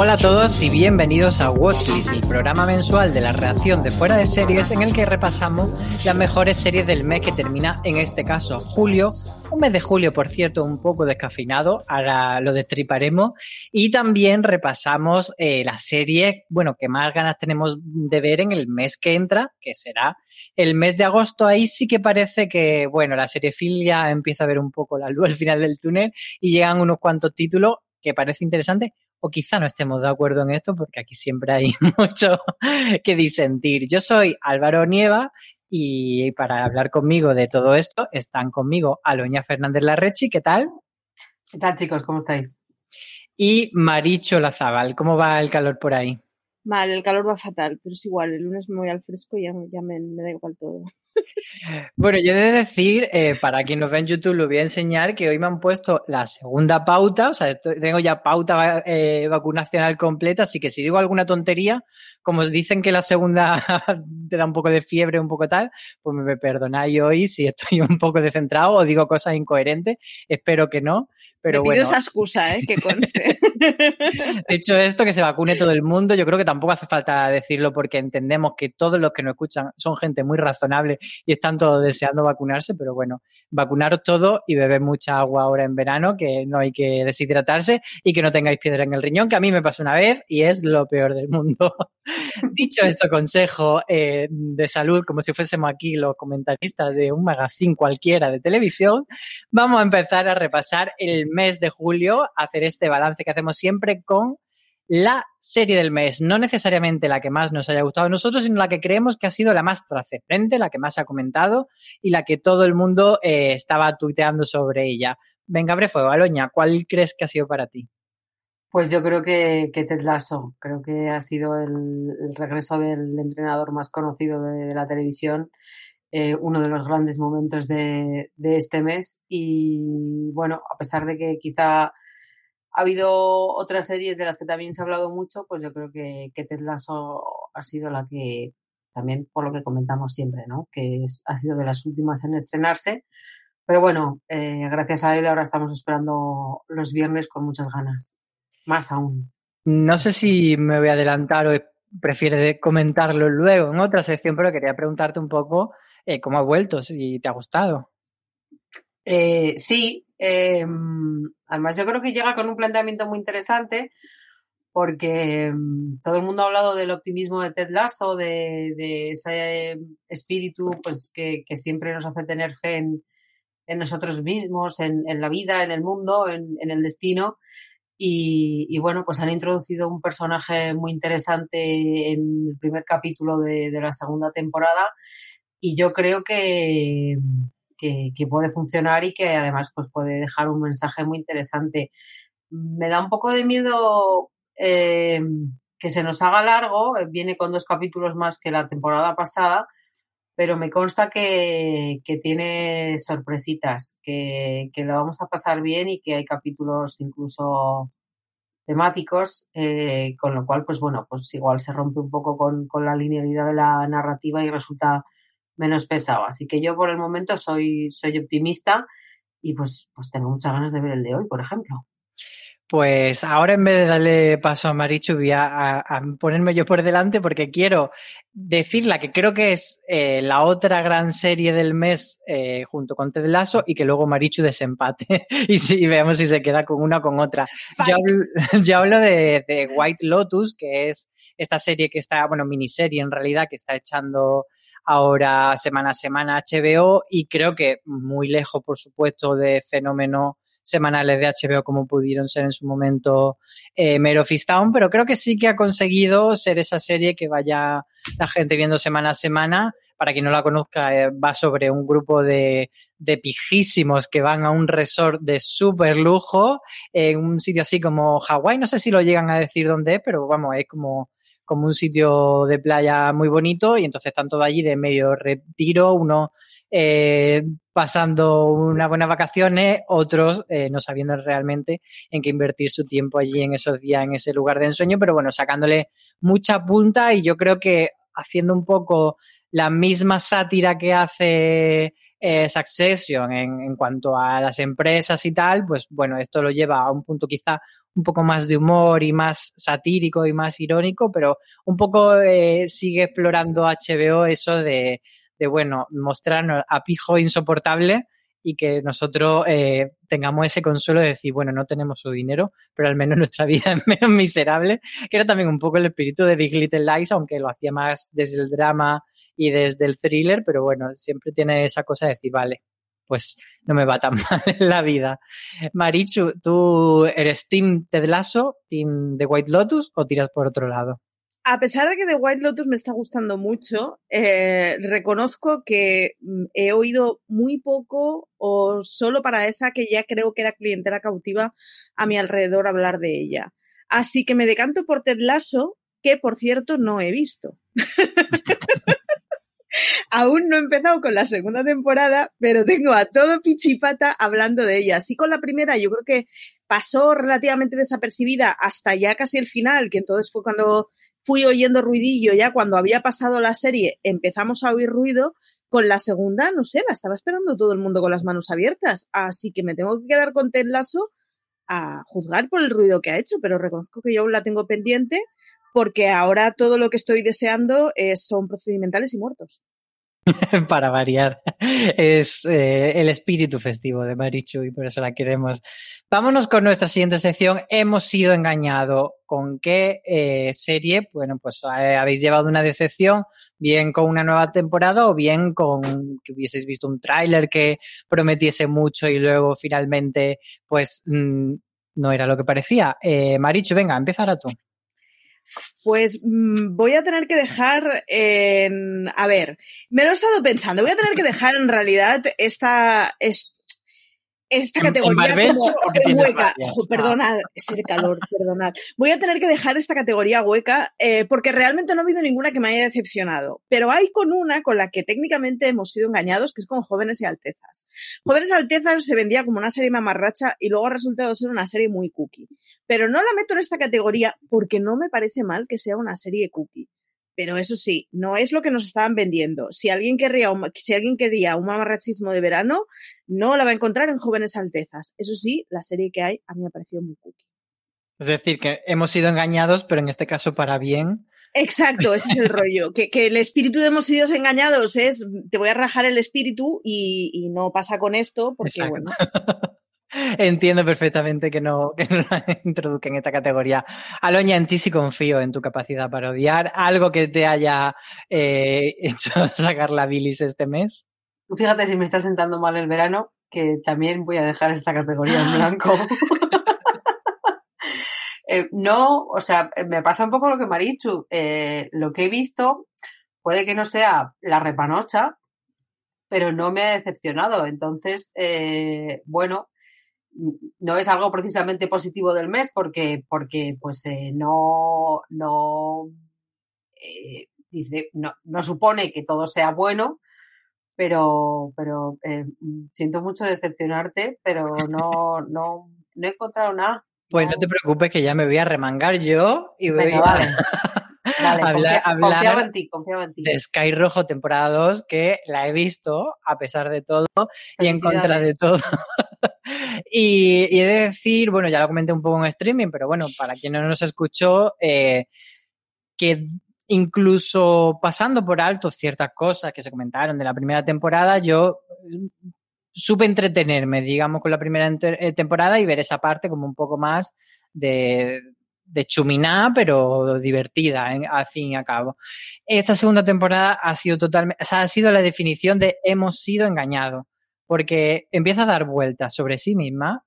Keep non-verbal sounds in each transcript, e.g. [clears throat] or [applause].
Hola a todos y bienvenidos a Watchlist, el programa mensual de la reacción de fuera de series en el que repasamos las mejores series del mes que termina en este caso julio, un mes de julio por cierto un poco descafinado, ahora lo destriparemos. Y también repasamos eh, las series, bueno, que más ganas tenemos de ver en el mes que entra, que será el mes de agosto, ahí sí que parece que, bueno, la serie ya empieza a ver un poco la luz al final del túnel y llegan unos cuantos títulos que parece interesante o quizá no estemos de acuerdo en esto porque aquí siempre hay [laughs] mucho que disentir. Yo soy Álvaro Nieva y para hablar conmigo de todo esto están conmigo Aloña Fernández Larrechi, ¿qué tal? ¿Qué tal chicos? ¿Cómo estáis? Y Maricho Lazábal, ¿cómo va el calor por ahí? Mal, el calor va fatal, pero es igual, el lunes me voy al fresco y ya, ya me, me da igual todo. Bueno, yo he de decir, eh, para quien nos ve en YouTube, lo voy a enseñar que hoy me han puesto la segunda pauta, o sea, tengo ya pauta eh, vacunacional completa, así que si digo alguna tontería, como os dicen que la segunda [laughs] te da un poco de fiebre, un poco tal, pues me perdonáis hoy si estoy un poco descentrado o digo cosas incoherentes, espero que no, pero me pido bueno. esa excusa, ¿eh? Que conste. [laughs] Dicho esto, que se vacune todo el mundo, yo creo que tampoco hace falta decirlo porque entendemos que todos los que nos escuchan son gente muy razonable y están todos deseando vacunarse, pero bueno, vacunaros todos y bebed mucha agua ahora en verano, que no hay que deshidratarse y que no tengáis piedra en el riñón, que a mí me pasó una vez y es lo peor del mundo. [laughs] [laughs] Dicho esto, consejo eh, de salud, como si fuésemos aquí los comentaristas de un magazine cualquiera de televisión, vamos a empezar a repasar el mes de julio, hacer este balance que hacemos siempre con la serie del mes, no necesariamente la que más nos haya gustado a nosotros, sino la que creemos que ha sido la más trascendente, la que más ha comentado y la que todo el mundo eh, estaba tuiteando sobre ella. Venga, abre fuego, Aloña, ¿cuál crees que ha sido para ti? Pues yo creo que, que Ted Lasso, creo que ha sido el, regreso del entrenador más conocido de, la televisión eh, uno de los grandes momentos de, de, este mes. Y bueno, a pesar de que quizá ha habido otras series de las que también se ha hablado mucho, pues yo creo que, que Ted Lasso ha sido la que, también por lo que comentamos siempre, ¿no? Que es, ha sido de las últimas en estrenarse. Pero bueno, eh, gracias a él ahora estamos esperando los viernes con muchas ganas. Más aún. No sé si me voy a adelantar o prefiere comentarlo luego en otra sección, pero quería preguntarte un poco eh, cómo ha vuelto, si te ha gustado. Eh, sí, eh, además yo creo que llega con un planteamiento muy interesante porque mm, todo el mundo ha hablado del optimismo de Ted Lasso, de, de ese espíritu pues que, que, siempre nos hace tener fe en, en nosotros mismos, en, en, la vida, en el mundo, en, en el destino. Y, bueno, pues han introducido un personaje muy interesante en el primer capítulo de, la segunda temporada y yo creo que, que, puede funcionar y que además pues puede dejar un mensaje muy interesante. Me da un poco de miedo eh, que se nos haga largo, viene con dos capítulos más que la temporada pasada, pero me consta que, que tiene sorpresitas, que, que, lo vamos a pasar bien y que hay capítulos incluso temáticos, eh, con lo cual, pues bueno, pues igual se rompe un poco con, con la linealidad de la narrativa y resulta menos pesado. Así que yo por el momento soy, soy optimista y pues, pues tengo muchas ganas de ver el de hoy, por ejemplo. Pues ahora en vez de darle paso a Marichu voy a, a, a ponerme yo por delante porque quiero decirla que creo que es eh, la otra gran serie del mes eh, junto con Ted Lasso y que luego Marichu desempate [laughs] y, si, y veamos si se queda con una o con otra. Yo hablo, [laughs] yo hablo de, de, White Lotus, que es esta serie que está, bueno, miniserie en realidad, que está echando ahora semana a semana HBO y creo que muy lejos, por supuesto, de fenómeno semanales de HBO como pudieron ser en su momento eh, Mare of Town, pero creo que sí que ha conseguido ser esa serie que vaya la gente viendo semana a semana. Para quien no la conozca, eh, va sobre un grupo de, de, pijísimos que van a un resort de súper lujo, en un sitio así como Hawái, no sé si lo llegan a decir dónde es, pero vamos, es como como un sitio de playa muy bonito y entonces están todos allí de medio retiro, uno eh, pasando unas buenas vacaciones, otros eh, no sabiendo realmente en qué invertir su tiempo allí en esos días, en ese lugar de ensueño, pero bueno, sacándole mucha punta y yo creo que haciendo un poco la misma sátira que hace eh, Succession en, cuanto a las empresas y tal, pues bueno, esto lo lleva a un punto quizá un poco más de humor y más satírico y más irónico, pero un poco eh, sigue explorando HBO eso de, de, bueno, mostrarnos a pijo insoportable y que nosotros eh, tengamos ese consuelo de decir, bueno, no tenemos su dinero, pero al menos [laughs] nuestra vida es menos miserable, que era también un poco el espíritu de Big Little Lies, aunque lo hacía más desde el drama y desde el thriller, pero bueno, siempre tiene esa cosa de decir, vale, pues no me va tan [laughs] mal en la vida. Marichu, ¿tú eres Team Ted Lasso, Team The White Lotus o tiras por otro lado? A pesar de que The White Lotus me está gustando mucho, eh, reconozco que mm, he oído muy poco o solo para esa que ya creo que era clientela cautiva a mi alrededor hablar de ella. Así que me decanto por Ted Lasso, que por cierto no he visto. [laughs] Aún no he empezado con la segunda temporada, pero tengo a todo pichipata hablando de ella. Así con la primera, yo creo que pasó relativamente desapercibida hasta ya casi el final, que entonces fue cuando fui oyendo ruidillo, ya cuando había pasado la serie empezamos a oír ruido. Con la segunda, no sé, la estaba esperando todo el mundo con las manos abiertas. Así que me tengo que quedar con Ted Lasso a juzgar por el ruido que ha hecho, pero reconozco que yo aún la tengo pendiente porque ahora todo lo que estoy deseando es, son procedimentales y muertos. [laughs] Para variar, es eh, el espíritu festivo de Marichu y por eso la queremos. Vámonos con nuestra siguiente sección. Hemos sido engañados. ¿Con qué eh, serie? Bueno, pues eh, habéis llevado una decepción, bien con una nueva temporada o bien con que hubieseis visto un tráiler que prometiese mucho y luego finalmente, pues mm, no era lo que parecía. Marichu, venga, empezar a tú. Pues mmm, voy a tener que dejar en... A ver, me lo he estado pensando, voy a tener que dejar en realidad esta... Es, esta categoría como hueca. perdonad, es el calor, perdonad. Voy a tener que dejar esta categoría hueca eh, porque realmente no ha habido ninguna que me haya decepcionado. Pero hay con una con la que técnicamente hemos sido engañados, que es con Jóvenes y Altezas. Jóvenes y Altezas se vendía como una serie mamarracha y luego ha resultado ser una serie muy cookie. Pero no la meto en esta categoría porque no me parece mal que sea una serie cookie. Pero eso sí, no es lo que nos estaban vendiendo. Si alguien querría un, si alguien quería un mamarrachismo de verano, no la va a encontrar en Jóvenes Altezas. Eso sí, la serie que hay a mí me ha parecido muy cookie. Es decir, que hemos sido engañados, pero en este caso para bien. Exacto, ese es el rollo. Que, el espíritu de hemos sido engañados es te voy a rajar el espíritu y, no pasa con esto, porque bueno. [laughs] Entiendo perfectamente que no, que no la [laughs] introduzca en esta categoría. Aloña, en ti sí confío en tu capacidad para odiar. ¿Algo que te haya eh, [laughs] hecho sacar la bilis este mes? Tú fíjate si me está sentando mal el verano, que también voy a dejar esta categoría en blanco. [laughs] Eh, no, o sea, me pasa un poco lo que Marichu. Eh, lo que he visto puede que no sea la repanocha, pero no me ha decepcionado. Entonces, bueno, no es algo precisamente positivo del mes porque, porque pues eh, no, no, eh, dice, no, no, supone que todo sea bueno, pero, pero eh, siento mucho decepcionarte, pero no, no, no he encontrado nada. Pues no. te preocupes que ya me voy a remangar yo y voy a... Vale. [laughs] Dale, confiaba en ti, en ti. De Sky Rojo temporada 2, que la he visto a pesar de todo y en contra de todo. [laughs] [laughs] y, he de decir, bueno, ya lo comenté un poco en streaming, pero bueno, para quien no nos escuchó, eh, que incluso pasando por alto ciertas cosas que se comentaron de la primera temporada, yo mm, supe entretenerme, digamos, con la primera eh, temporada y ver esa parte como un poco más de, de chuminá, pero divertida, al fin y al cabo. Esta segunda temporada ha sido totalmente, o sea, ha sido la definición de hemos sido engañados porque empieza a dar vueltas sobre sí misma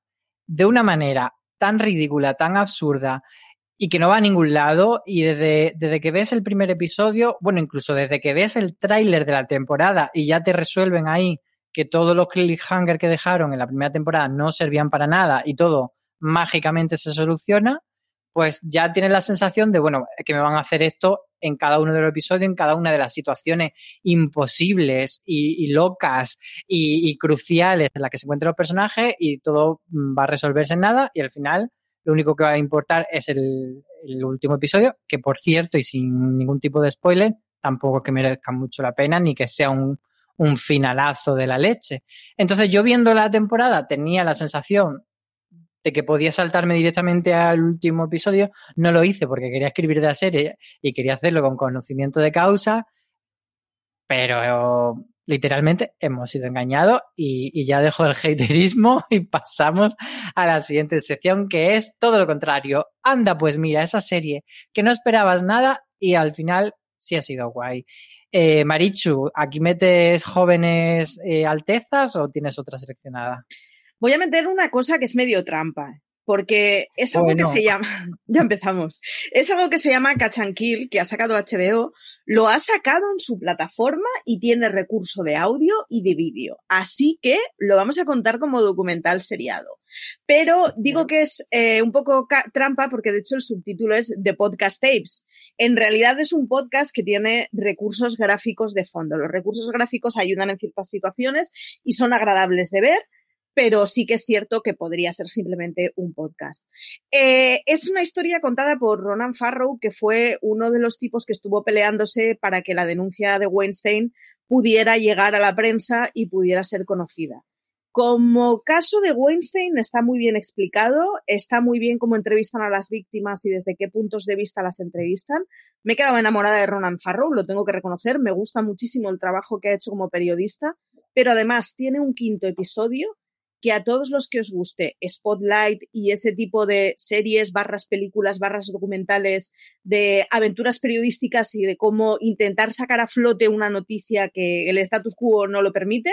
de una manera tan ridícula, tan absurda y que no va a ningún lado. Y desde, desde que ves el primer episodio, bueno, incluso desde que ves el tráiler de la temporada y ya te resuelven ahí que todos los cliffhanger que dejaron en la primera temporada no servían para nada y todo mágicamente se soluciona, pues ya tienes la sensación de, bueno, que me van a hacer esto en cada uno de los episodios, en cada una de las situaciones imposibles y, locas y, cruciales en las que se encuentran los personajes y todo mm, va a resolverse en nada y al final lo único que va a importar es el, último episodio, que por cierto y sin ningún tipo de spoiler, tampoco que merezca mucho la pena ni que sea un, un finalazo de la leche. Entonces yo viendo la temporada tenía la sensación de que podía saltarme directamente al último episodio, no lo hice porque quería escribir de la serie y quería hacerlo con conocimiento de causa, pero literalmente hemos sido engañados y, ya dejo el haterismo [laughs] y pasamos a la siguiente sección que es todo lo contrario. Anda, pues mira, esa serie que no esperabas nada y al final sí ha sido guay. Eh, Marichu, ¿aquí metes jóvenes eh, altezas o tienes otra seleccionada? Voy a meter una cosa que es medio trampa, porque es algo que se llama, [laughs] ya empezamos, es algo que se llama Catch and Kill, que ha sacado HBO, lo ha sacado en su plataforma y tiene recurso de audio y de vídeo. Así que lo vamos a contar como documental seriado. Pero digo que es eh, un poco trampa porque de hecho el subtítulo es The Podcast Tapes. En realidad es un podcast que tiene recursos gráficos de fondo. Los recursos gráficos ayudan en ciertas situaciones y son agradables de ver pero sí que es cierto que podría ser simplemente un podcast. Eh, es una historia contada por Ronan Farrow, que fue uno de los tipos que estuvo peleándose para que la denuncia de Weinstein pudiera llegar a la prensa y pudiera ser conocida. Como caso de Weinstein está muy bien explicado, está muy bien cómo entrevistan a las víctimas y desde qué puntos de vista las entrevistan. Me he quedado enamorada de Ronan Farrow, lo tengo que reconocer, me gusta muchísimo el trabajo que ha hecho como periodista, pero además tiene un quinto episodio que a todos los que os guste Spotlight y ese tipo de series, barras películas, barras documentales de aventuras periodísticas y de cómo intentar sacar a flote una noticia que el status quo no lo permite,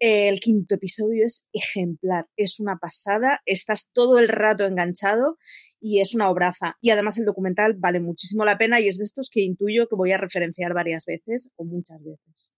el quinto episodio es ejemplar, es una pasada, estás todo el rato enganchado y es una obraza. Y además el documental vale muchísimo la pena y es de estos que intuyo que voy a referenciar varias veces o muchas veces.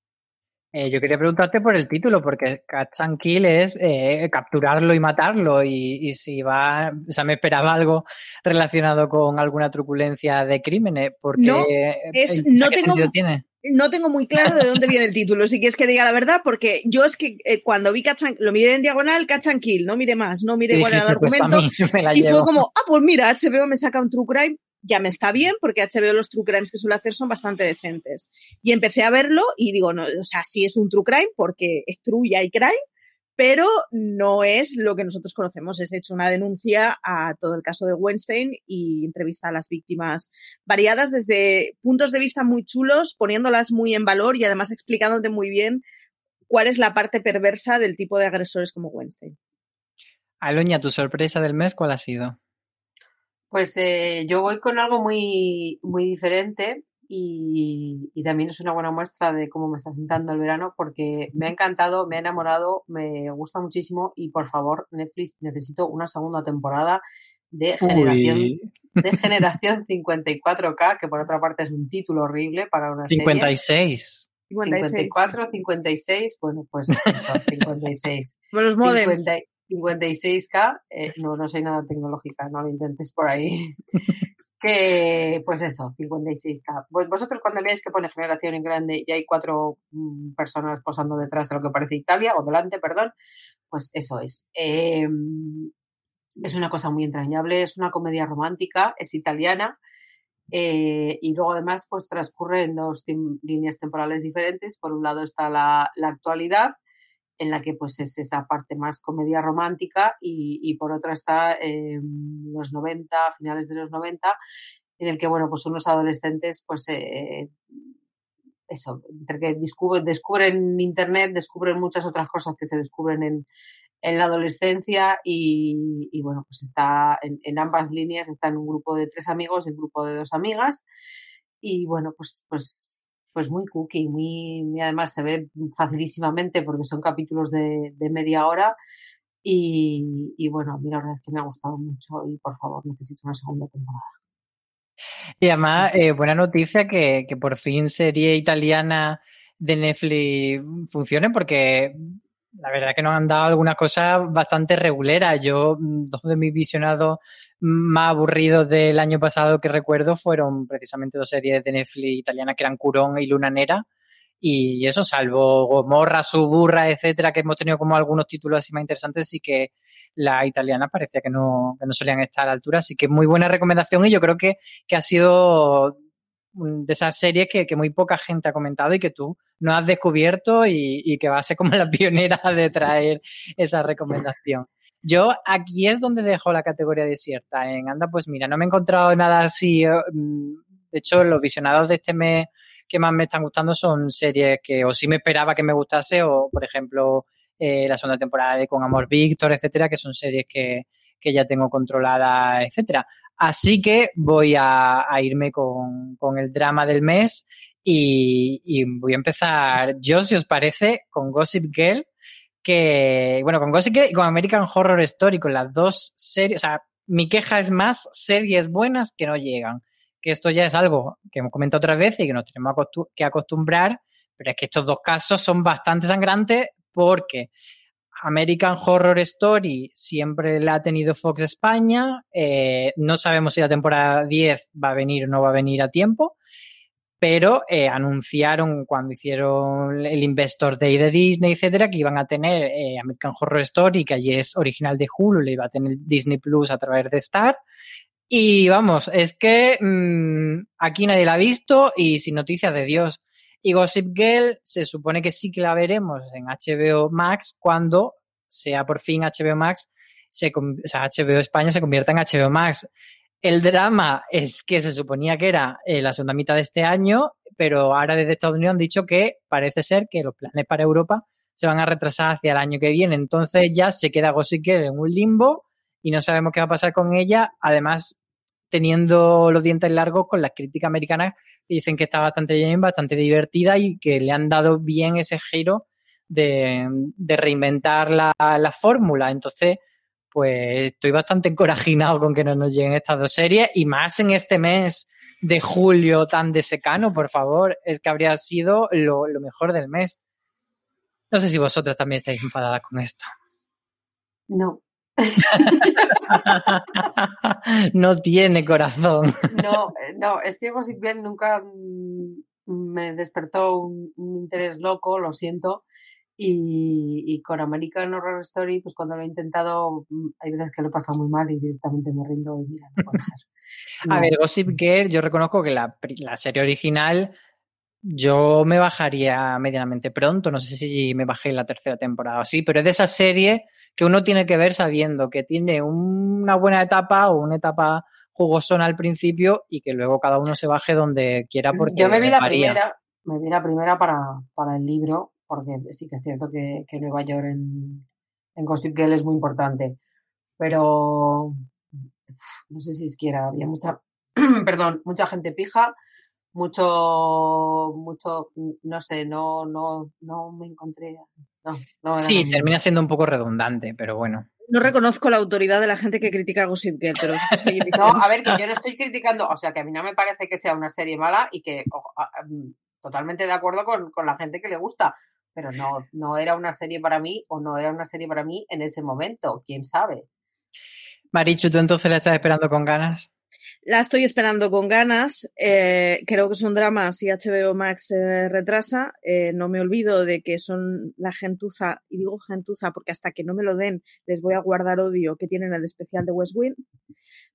Eh, yo quería preguntarte por el título, porque Catch and Kill es eh, capturarlo y matarlo. Y, si va, o sea, me esperaba algo relacionado con alguna truculencia de crímenes, porque no, es, no tengo, tiene? No tengo muy claro de dónde viene el título, si quieres que diga la verdad, porque yo es que eh, cuando vi Catch and, lo miré en diagonal, Catch and Kill, no mire más, no mire cuál era el pues argumento. [laughs] y fue como, ah, pues mira, HBO me saca un true crime, ya me está bien porque HBO los true crimes que suele hacer son bastante decentes. Y empecé a verlo y digo, no, o sea, sí es un true crime porque es true y hay crime, pero no es lo que nosotros conocemos. Es hecho una denuncia a todo el caso de Weinstein y entrevista a las víctimas variadas desde puntos de vista muy chulos, poniéndolas muy en valor y además explicándote muy bien cuál es la parte perversa del tipo de agresores como Weinstein. Aloña, ¿tu sorpresa del mes cuál ha sido? Pues eh, yo voy con algo muy, muy diferente y, también es una buena muestra de cómo me está sentando el verano porque me ha encantado, me ha enamorado, me gusta muchísimo y por favor, Netflix, necesito una segunda temporada de generación, de [laughs] generación 54K, que por otra parte es un título horrible para una 56. serie. 54, 56, bueno, pues eso, 56. [laughs] los modems. 56K, eh, no, no soy nada tecnológica, no lo intentes por ahí. [laughs] que, pues eso, 56K. Pues vosotros cuando veáis que pone generación en grande y hay cuatro mm, personas posando detrás de lo que parece Italia, o delante, perdón, pues eso es. Em, es una cosa muy entrañable, es una comedia romántica, es italiana. Eh, y luego además pues transcurre en dos líneas temporales diferentes. Por un lado está la, la actualidad en la que pues es esa parte más comedia romántica y, por otra está eh, los 90, finales de los 90, en el que, bueno, pues unos adolescentes, pues, eh, eso, entre que descubren, descubren Internet, descubren muchas otras cosas que se descubren en, en la adolescencia y, bueno, pues está en, en, ambas líneas, está en un grupo de tres amigos y un grupo de dos amigas y bueno, pues, pues pues muy cookie, muy, además se ve facilísimamente porque son capítulos de, media hora y, y, bueno, a mí la verdad es que me ha gustado mucho y por favor necesito una segunda temporada. Y además, eh, buena noticia que, que por fin serie italiana de Netflix funcione porque la verdad que nos han dado algunas cosas bastante reguleras. Yo, dos de mis visionados más aburridos del año pasado que recuerdo fueron precisamente dos series de Netflix italianas que eran Curón y Luna Nera. Y eso, salvo Gomorra, Suburra, etcétera, que hemos tenido como algunos títulos así más interesantes, sí que la italiana parecía que no, que no solían estar a la altura. Así que muy buena recomendación y yo creo que, que ha sido de esas series que, que, muy poca gente ha comentado y que tú no has descubierto y, que va a ser como la [laughs] pionera de traer esa recomendación. Yo aquí es donde dejo la categoría desierta. En Anda, pues mira, no me he encontrado nada así. Eh, mm, de hecho, los visionados de este mes que más me están gustando son series que o sí me esperaba que me gustase o, por ejemplo, eh, la segunda temporada de Con Amor Víctor, etcétera, que son series que, que ya tengo controlada, etcétera. Así que voy a, irme con, el drama del mes y, voy a empezar, yo, si os parece, con Gossip Girl, que, bueno, con Gossip Girl y con American Horror Story, con las dos series, o sea, mi queja es más series buenas que no llegan. Que esto ya es algo que hemos comentado otras veces y que nos tenemos que acostumbrar, pero es que estos dos casos son bastante sangrantes porque American Horror Story siempre la ha tenido Fox España. Eh, no sabemos si la temporada 10 va a venir o no va a venir a tiempo, pero eh, anunciaron cuando hicieron el Investor Day de Disney, etcétera, que iban a tener eh, American Horror Story, que allí es original de Hulu, le iba a tener Disney Plus a través de Star. Y vamos, es que mm, aquí nadie la ha visto y sin noticias de Dios. Y Gossip Girl se supone que sí que la veremos en HBO Max cuando sea por fin HBO Max, se, o sea, HBO España se convierta en HBO Max. El drama es que se suponía que era eh, la segunda mitad de este año, pero ahora desde Estados Unidos han dicho que parece ser que los planes para Europa se van a retrasar hacia el año que viene. Entonces ya se queda Gossip Girl en un limbo y no sabemos qué va a pasar con ella. Además, teniendo los dientes largos con las críticas americanas dicen que está bastante bien, bastante divertida y que le han dado bien ese giro de, reinventar la, fórmula. Entonces, pues estoy bastante encorajinado con que no nos lleguen estas dos series y más en este mes de julio tan de secano, por favor, es que habría sido lo, mejor del mes. No sé si vosotras también estáis enfadadas con esto. No. No tiene corazón. No, eh, no, es que Gossip Girl nunca mm, me despertó un, un interés loco, lo siento. Y, y, con American Horror Story, pues cuando lo he intentado, mm, hay veces que lo he pasado muy mal y directamente me rindo y mira, no puede ser. No. A ver, Gossip Girl, yo reconozco que la, la serie original yo me bajaría medianamente pronto, no sé si me bajé en la tercera temporada o así, pero es de esa serie que uno tiene que ver sabiendo que tiene una buena etapa o una etapa jugosona al principio y que luego cada uno se baje donde quiera porque yo me vi la primera me vi la primera para, para, el libro porque sí que es cierto que, que Nueva York en, en Gossip Girl es muy importante pero no sé si siquiera había mucha [clears throat] perdón mucha gente pija mucho, mucho, no sé, no, no, no me encontré. No, no sí, termina siendo un poco redundante, pero bueno. No reconozco la autoridad de la gente que critica a Gossip Girl, pero no, a ver, que yo no estoy criticando, o sea, que a mí no me parece que sea una serie mala y que oh, totalmente de acuerdo con, con, la gente que le gusta, pero no, no era una serie para mí o no era una serie para mí en ese momento, quién sabe. Marichu, ¿tú entonces la estás esperando con ganas? La estoy esperando con ganas. Eh, creo que es un drama si HBO Max se retrasa. Eh, no me olvido de que son la gentuza, y digo gentuza porque hasta que no me lo den les voy a guardar odio que tienen el especial de West Wing.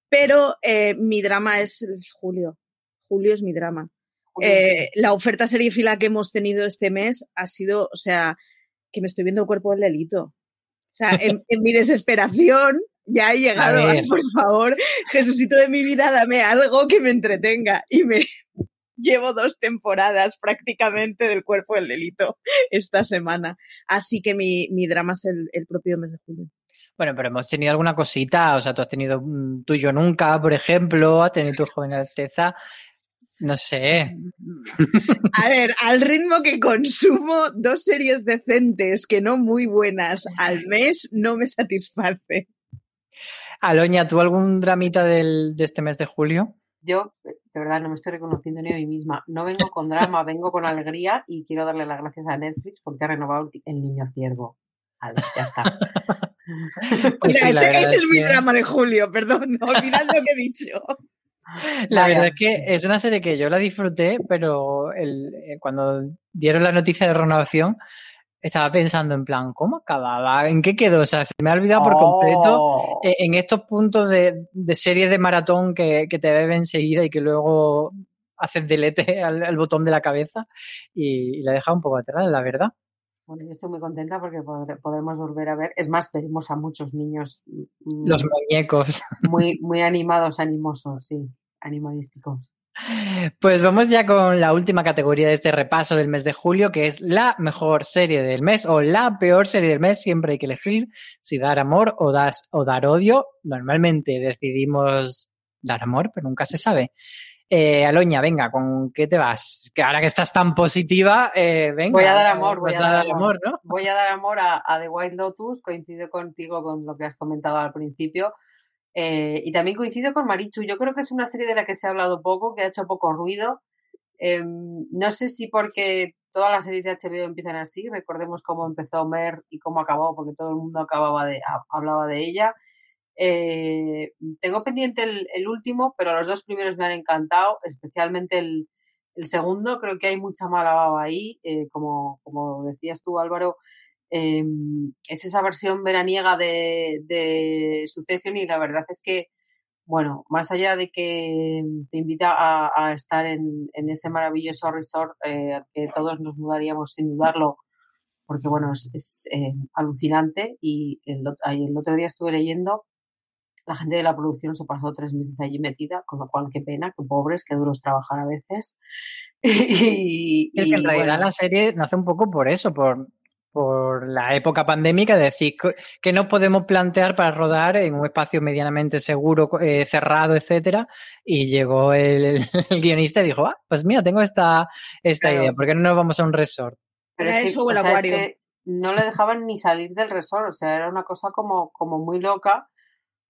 Pero eh, mi drama es, es, Julio. Julio es mi drama. la oferta serie fila que hemos tenido este mes ha sido, o sea, que me estoy viendo el cuerpo del delito. O sea, en, en mi desesperación ya he llegado, por favor, Jesucito de mi vida, dame algo que me entretenga. Y me [laughs] llevo dos temporadas prácticamente del cuerpo del delito esta semana. Así que mi, mi drama es el, el, propio mes de julio. Bueno, pero hemos tenido alguna cosita, o sea, tú has tenido tuyo nunca, por ejemplo, has tenido tu joven alteza. No sé. [laughs] A ver, al ritmo que consumo dos series decentes, que no muy buenas, al [laughs] mes no me satisface. Aloña, ¿tú algún dramita del, de este mes de julio? Yo, de verdad, no me estoy reconociendo ni a mí misma. No vengo con drama, [laughs] vengo con alegría y quiero darle las gracias a Netflix porque ha renovado El Niño Ciervo. Vale, ya está. [laughs] pues sí, ese, ese, es, mi drama de julio, perdón, [laughs] olvidad lo que he dicho. La Vaya. verdad es que es una serie que yo la disfruté, pero el, cuando dieron la noticia de renovación, estaba pensando en plan, ¿cómo acababa? ¿En qué quedó? O sea, se me ha olvidado por Oh. completo eh, en estos puntos de, de series de maratón que, que, te beben enseguida y que luego haces delete [laughs] al, al botón de la cabeza y, y la he dejado un poco atrás, la verdad. Bueno, yo estoy muy contenta porque podré, podremos volver a ver. Es más, veremos a muchos niños. mm, Los muñecos. Muy, [laughs] muy animados, animosos, sí, animalísticos. Pues vamos ya con la última categoría de este repaso del mes de julio, que es la mejor serie del mes o la peor serie del mes. Siempre hay que elegir si dar amor o, das, o dar odio. Normalmente decidimos dar amor, pero nunca se sabe. Eh, Aloña, venga, ¿con qué te vas? Que ahora que estás tan positiva, eh, venga. Voy a dar amor, voy a dar, amor, amor, ¿no? Voy a dar amor a, a The White Lotus, coincido contigo con lo que has comentado al principio. Eh, y también coincido con Marichu. Yo creo que es una serie de la que se ha hablado poco, que ha hecho poco ruido. Eh, no sé si porque todas las series de HBO empiezan así. Recordemos cómo empezó Mer y cómo acabó, porque todo el mundo acababa de, hablaba de ella. Eh, tengo pendiente el, el, último, pero los dos primeros me han encantado, especialmente el, el segundo. Creo que hay mucha mala baba ahí. Eh, como, como decías tú, Álvaro, eh, es esa versión veraniega de, de Succession y la verdad es que, bueno, más allá de que te invita a, a estar en, en, ese maravilloso resort eh, al que todos nos mudaríamos sin dudarlo, porque bueno, es, es eh, alucinante y el, el, otro día estuve leyendo, la gente de la producción se pasó tres meses allí metida, con lo cual qué pena, qué pobres, qué duros trabajar a veces. [laughs] y, y, que en realidad bueno. la serie nace un poco por eso, por por la época pandémica, es decir, que no podemos plantear para rodar en un espacio medianamente seguro, eh, cerrado, etcétera, y llegó el, [laughs] el, guionista y dijo, ah, pues mira, tengo esta, esta claro. idea, ¿por qué no nos vamos a un resort? Pero es que, eso o sea, es que no le dejaban ni salir del resort, o sea, era una cosa como, como muy loca,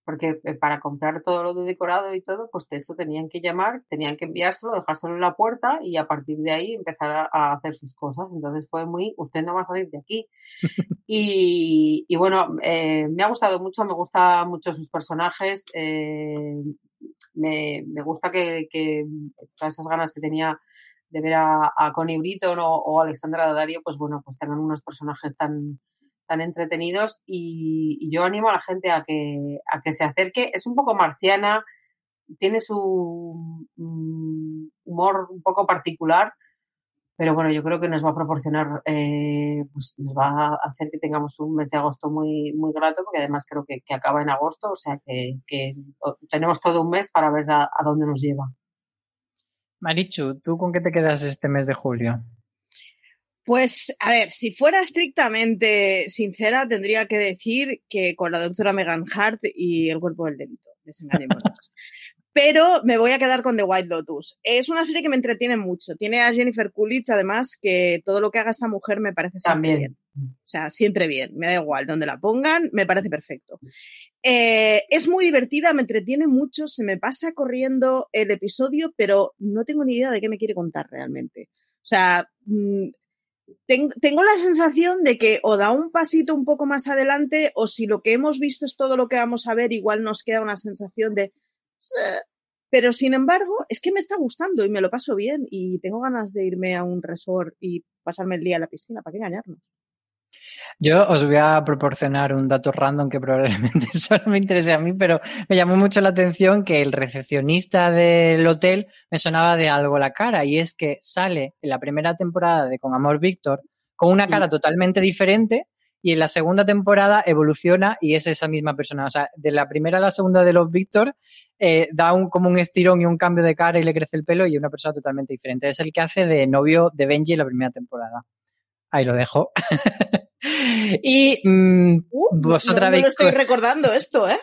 porque eh, para comprar todo lo de decorado y todo, pues de eso tenían que llamar, tenían que enviárselo, dejárselo en la puerta y a partir de ahí empezar a, hacer sus cosas. Entonces fue muy, usted no va a salir de aquí. [laughs] y, y, bueno, eh, me ha gustado mucho, me gustan mucho sus personajes, eh, me, me, gusta que, que, todas esas ganas que tenía de ver a, a Connie Britton o, o Alexandra Daddario, pues bueno, pues tengan unos personajes tan tan entretenidos y, yo animo a la gente a que, a que se acerque. Es un poco marciana, tiene su mm, humor un poco particular, pero bueno, yo creo que nos va a proporcionar, eh, pues nos va a hacer que tengamos un mes de agosto muy, muy grato, porque además creo que, acaba en agosto, o sea que, tenemos todo un mes para ver a, a dónde nos lleva. Marichu, ¿tú con qué te quedas este mes de julio? Pues, a ver, si fuera estrictamente sincera, tendría que decir que con la doctora Megan Hart y el cuerpo del delito. [laughs] Pero me voy a quedar con The White Lotus. Es una serie que me entretiene mucho. Tiene a Jennifer Coolidge, además, que todo lo que haga esta mujer me parece siempre bien. O sea, siempre bien. Me da igual. Donde la pongan, me parece perfecto. Eh, es muy divertida, me entretiene mucho. Se me pasa corriendo el episodio, pero no tengo ni idea de qué me quiere contar realmente. O sea, mm, tengo la sensación de que o da un pasito un poco más adelante o si lo que hemos visto es todo lo que vamos a ver, igual nos queda una sensación de... Pero sin embargo, es que me está gustando y me lo paso bien y tengo ganas de irme a un resort y pasarme el día en la piscina, ¿para qué engañarnos? Yo os voy a proporcionar un dato random que probablemente [laughs] solo me interese a mí, pero me llamó mucho la atención que el recepcionista del hotel me sonaba de algo la cara y es que sale en la primera temporada de Con Amor Víctor con una cara totalmente diferente y en la segunda temporada evoluciona y es esa misma persona. O sea, de la primera a la segunda de los Víctor eh, da un, como un estirón y un cambio de cara y le crece el pelo y es una persona totalmente diferente. Es el que hace de novio de Benji en la primera temporada. Ahí lo dejo. [laughs] y mm, uh, vosotras no, no lo estoy recordando esto, ¿eh?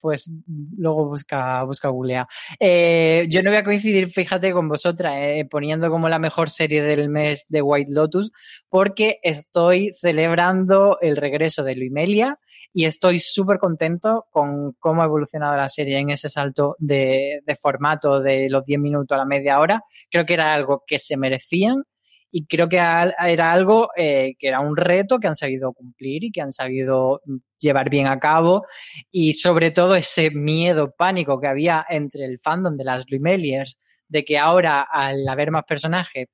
Pues luego busca, busca googlea. Eh, yo no voy a coincidir, fíjate, con vosotras, eh, poniendo como la mejor serie del mes de White Lotus, porque estoy celebrando el regreso de Luimelia y estoy súper contento con cómo ha evolucionado la serie en ese salto de, de formato de los 10 minutos a la media hora. Creo que era algo que se merecían y creo que era algo eh, que era un reto que han sabido cumplir y que han sabido llevar bien a cabo y sobre todo ese miedo, pánico que había entre el fandom de las Lumeliers de que ahora al haber más personajes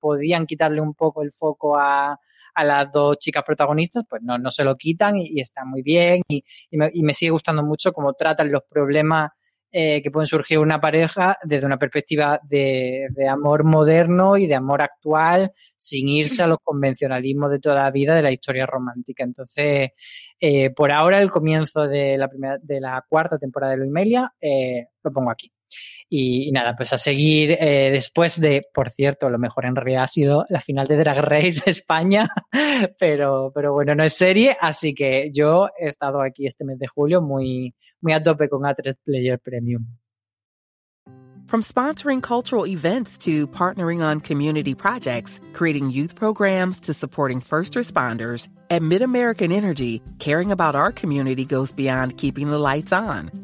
podían quitarle un poco el foco a, a las dos chicas protagonistas, pues no, no se lo quitan y, está muy bien y, me, y, me, sigue gustando mucho cómo tratan los problemas eh, que pueden surgir una pareja desde una perspectiva de, amor moderno y de amor actual, sin irse a los convencionalismos de toda la vida de la historia romántica. Entonces, eh, por ahora, el comienzo de la, primera, de la cuarta temporada de Luimelia eh, lo pongo aquí. Y, nada, pues a seguir eh, después de, por cierto, lo mejor en realidad ha sido la final de Drag Race España, [laughs] pero, pero bueno, no es serie, así que yo he estado aquí este mes de julio muy, muy a tope con A3 Player Premium. From sponsoring cultural events to partnering on community projects, creating youth programs to supporting first responders, at MidAmerican Energy, caring about our community goes beyond keeping the lights on.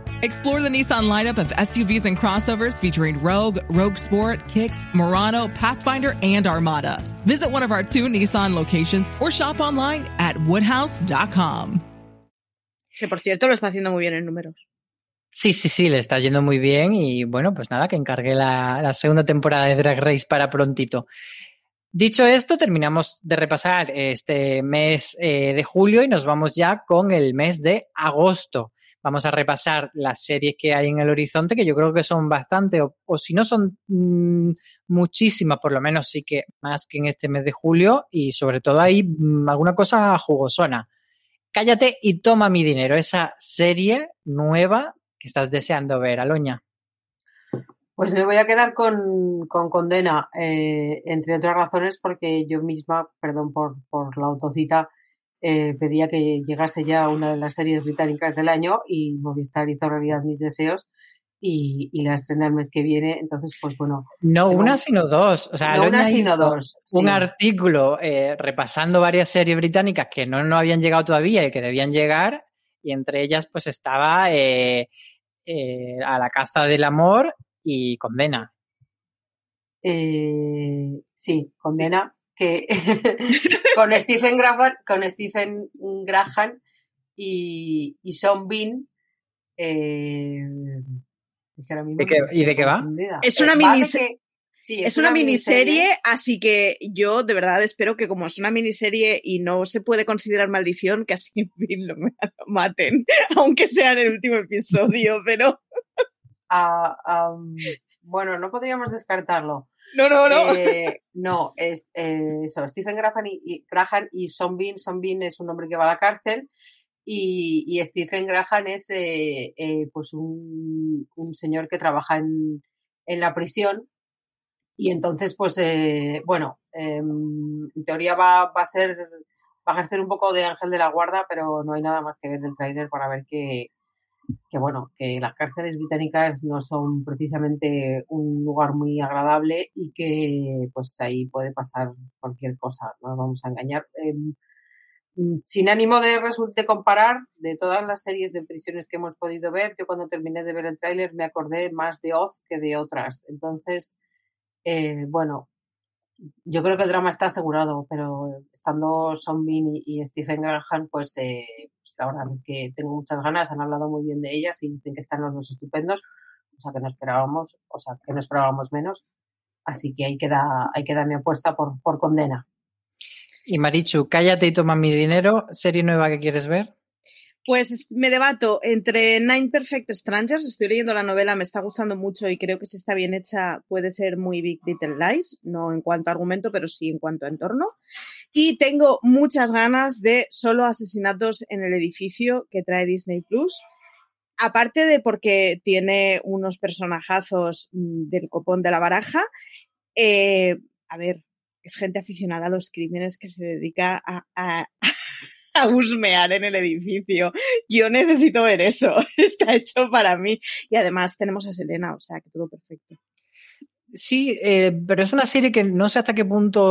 Explore the Nissan lineup of SUVs and crossovers featuring Rogue, Rogue Sport, Kicks, Murano, Pathfinder, and Armada. Visit one of our two Nissan locations or shop online at woodhouse.com. Que por cierto lo está haciendo muy bien en números. Sí, sí, sí, le está yendo muy bien y bueno, pues nada, que encargué la, la segunda temporada de Drag Race para prontito. Dicho esto, terminamos de repasar este mes eh, de julio y nos vamos ya con el mes de agosto vamos a repasar las series que hay en el horizonte, que yo creo que son bastante, o, si no son mmm, muchísimas, por lo menos sí que más que en este mes de julio, y sobre todo hay mmm, alguna cosa jugosona. Cállate y toma mi dinero, esa serie nueva que estás deseando ver, Aloña. Pues me voy a quedar con, Condena, eh, entre otras razones porque yo misma, perdón por, por la autocita, eh, pedía que llegase ya una de las series británicas del año y Movistar hizo realidad mis deseos y, la estrena el mes que viene. Entonces, pues bueno. No una, sino dos. O sea, no una, sino dos. Un artículo eh, repasando varias series británicas que no, no habían llegado todavía y que debían llegar. Y entre ellas, pues estaba eh, A la caza del amor y Condena. sí, Condena que [laughs] con Stephen Graham, con Stephen Graham y, y Sean Bean. Eh, ¿Y de qué va? Es una, miniserie, es, una, miniserie, así que yo de verdad espero que como es una miniserie y no se puede considerar maldición, que así Bean lo, [laughs] maten, aunque sea en el último episodio, pero... Ah, bueno, no podríamos descartarlo. No, no, no. Eh, no, es eh, Stephen Graham y, Graham y Son Bean. Son Bean es un hombre que va a la cárcel y, Stephen Graham es eh, pues un, señor que trabaja en, la prisión y entonces pues bueno, em, en teoría va, va, a ser, va a ejercer un poco de ángel de la guarda, pero no hay nada más que ver del trailer para ver qué, que bueno, que las cárceles británicas no son precisamente un lugar muy agradable y que pues ahí puede pasar cualquier cosa, no nos vamos a engañar. Em, sin ánimo de, resulte comparar, de todas las series de prisiones que hemos podido ver, yo cuando terminé de ver el tráiler me acordé más de Oz que de otras. Entonces, eh, bueno, yo creo que el drama está asegurado, pero estando Sean Bean y, Stephen Graham, pues, eh, pues, la verdad es que tengo muchas ganas, han hablado muy bien de ellas y dicen que están los dos estupendos, o sea que no esperábamos, o sea que no esperábamos menos, así que ahí queda, ahí queda mi apuesta por, por condena. Y Marichu, cállate y toma mi dinero, serie nueva que quieres ver. Pues me debato entre Nine Perfect Strangers, estoy leyendo la novela, me está gustando mucho y creo que si está bien hecha puede ser muy Big Little Lies, no en cuanto a argumento, pero sí en cuanto a entorno. Y tengo muchas ganas de solo asesinatos en el edificio que trae Disney Plus. Aparte de porque tiene unos personajazos mm, del copón de la baraja, eh, a ver, es gente aficionada a los crímenes que se dedica a a [laughs] husmear en el edificio. Yo necesito ver eso. [laughs] Está hecho para mí. Y además tenemos a Selena, o sea que todo perfecto. Sí, eh, pero es una serie que no sé hasta qué punto.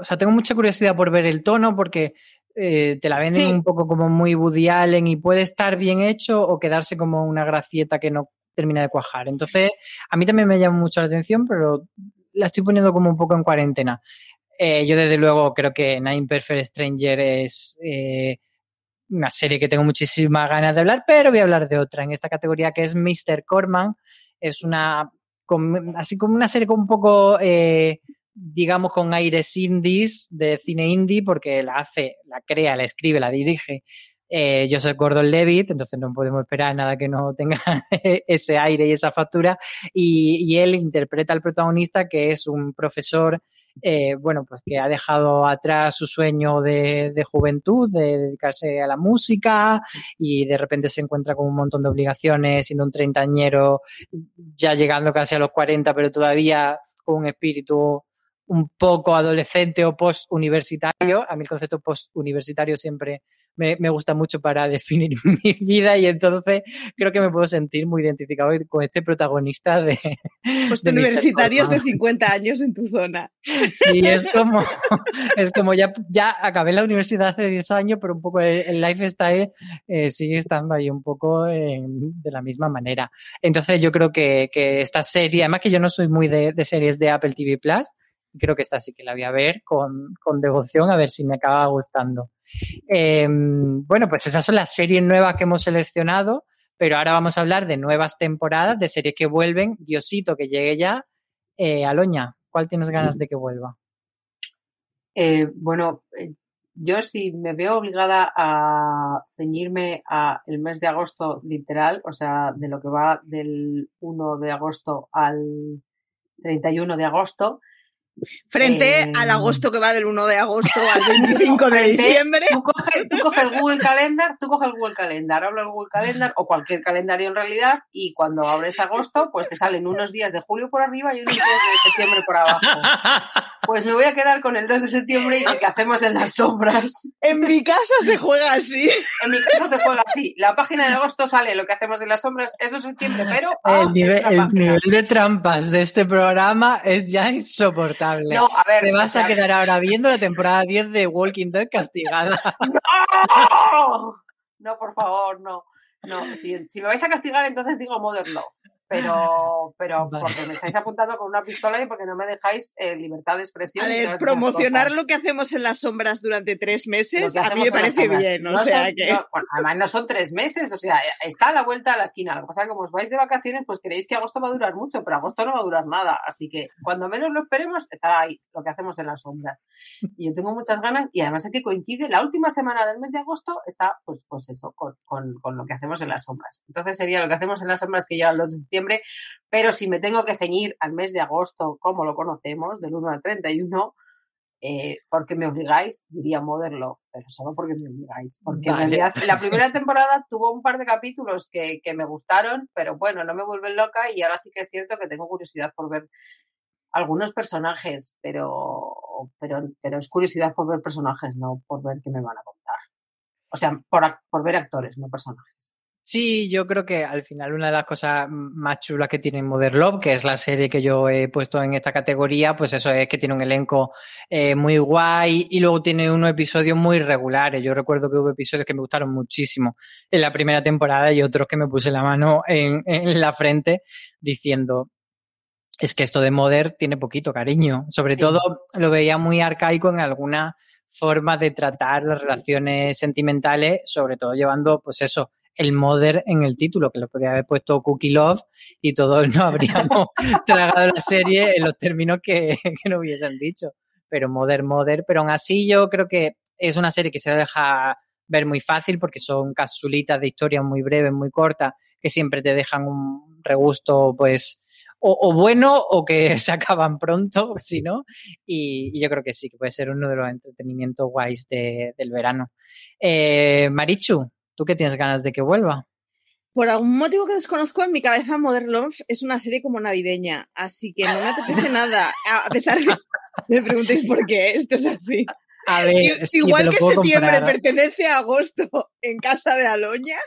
O sea, tengo mucha curiosidad por ver el tono porque eh, te la venden un poco como muy Woody Allen y puede estar bien hecho o quedarse como una gracieta que no termina de cuajar. Entonces, a mí también me llama mucho la atención, pero la estoy poniendo como un poco en cuarentena. Eh, yo desde luego creo que Nine Perfect Stranger es eh, una serie que tengo muchísimas ganas de hablar, pero voy a hablar de otra en esta categoría que es Mr. Corman. Es una, así como una serie con un poco, eh, digamos, con aires indies, de cine indie, porque la hace, la crea, la escribe, la dirige eh, yo soy Gordon Levitt, entonces no podemos esperar nada que no tenga [laughs] ese aire y esa factura. Y, y, él interpreta al protagonista, que es un profesor eh, bueno, pues que ha dejado atrás su sueño de, juventud, de dedicarse a la música y de repente se encuentra con un montón de obligaciones, siendo un treintañero, ya llegando casi a los 40, pero todavía con un espíritu un poco adolescente o post-universitario. A mí el concepto post-universitario siempre me, gusta mucho para [laughs] definir mi vida y entonces creo que me puedo sentir muy identificado con este protagonista de... Pues de universitarios de 50 años en tu zona. Sí, es como, es como ya, ya acabé la universidad hace 10 años, pero un poco el, lifestyle eh, sigue estando ahí un poco de la misma manera. Entonces yo creo que, esta serie, además que yo no soy muy de, de series de Apple TV Plus, creo que esta sí que la voy a ver con, con devoción a ver si me acaba gustando. Em, bueno, pues esas son las series nuevas que hemos seleccionado, pero ahora vamos a hablar de nuevas temporadas, de series que vuelven. Diosito, que llegue ya. Eh, Aloña, ¿cuál tienes ganas de que vuelva? Eh, bueno, eh, yo sí me veo obligada a ceñirme a el mes de agosto literal, o sea, de lo que va del 1 de agosto al 31 de agosto Frente Eh, al agosto que va del 1 de agosto al [laughs] 25 de diciembre. Tú coges tú coge el Google Calendar, tú coges el Google Calendar, habla el Google Calendar o cualquier calendario en realidad y cuando abres agosto, pues te salen unos días de julio por arriba y unos días de septiembre por abajo. Pues me voy a quedar con el 2 de septiembre y lo que hacemos en las sombras. En mi casa se juega así. En mi casa se juega así. La página de agosto sale lo que hacemos en las sombras es 2 de septiembre, pero ah, el, nivel, es una el nivel de trampas de este programa es ya insoportable. No, a ver, Te vas a quedar ahora viendo la temporada 10 de Walking Dead castigada. [laughs] ¡No! No, por favor, no. No, si, si me vais a castigar, entonces digo Mother Love. Pero, pero [laughs] Vale. porque me estáis apuntando con una pistola y porque no me dejáis eh, libertad de expresión. A ver, promocionar lo que hacemos en las sombras durante tres meses, a mí me parece bien. O No sea son- que. no, bueno, además, no son tres meses, o sea, está a la vuelta de la esquina. Lo que pasa es que como os vais de vacaciones, pues creéis que agosto va a durar mucho, pero agosto no va a durar nada. Así que cuando menos lo esperemos, estará ahí lo que hacemos en las sombras. Y yo tengo muchas ganas, y además es que coincide, la última semana del mes de agosto está, pues, pues eso, con, con, con lo que hacemos en las sombras. Entonces sería lo que hacemos en las sombras que llega el 2 de septiembre, pero si me tengo que ceñir al mes de agosto, como lo conocemos, del 1 al 31, eh, porque me obligáis, diría Mother Love, pero solo porque me obligáis. Porque Vale. en realidad la primera [laughs] temporada tuvo un par de capítulos que, que me gustaron, pero bueno, no me vuelven loca y ahora sí que es cierto que tengo curiosidad por ver algunos personajes, pero, pero, pero es curiosidad por ver personajes, no por ver qué me van a contar. O sea, por, por ver actores, no personajes. Sí, yo creo que al final una de las cosas más chulas que tiene Mother Love, que es la serie que yo he puesto en esta categoría, pues eso es que tiene un elenco eh, muy guay y luego tiene unos episodios muy regulares. Yo recuerdo que hubo episodios que me gustaron muchísimo en la primera temporada y otros que me puse la mano en, en la frente diciendo, es que esto de Mother tiene poquito cariño. Sobre Sí. todo lo veía muy arcaico en alguna forma de tratar las relaciones sentimentales, sobre todo llevando, pues eso, el Mother en el título, que lo podría haber puesto Cookie Love y todos no habríamos [laughs] tragado la serie en los términos que, [laughs] que no hubiesen dicho. Pero Mother, Mother, pero aún así yo creo que es una serie que se deja ver muy fácil porque son capsulitas de historias muy breves, muy cortas, que siempre te dejan un regusto, pues, o, o bueno o que [laughs] se acaban pronto, si no. Y, y yo creo que sí, que puede ser uno de los entretenimientos guays de- del verano. Eh, Marichu, ¿tú qué tienes ganas de que vuelva? Por algún motivo que desconozco, en mi cabeza Modern Love es una serie como navideña, así que no me apetece [laughs] nada. A pesar de que me preguntéis por qué esto es así. A ver, es que Igual que puedo septiembre comprar. pertenece a agosto en casa de Aloña,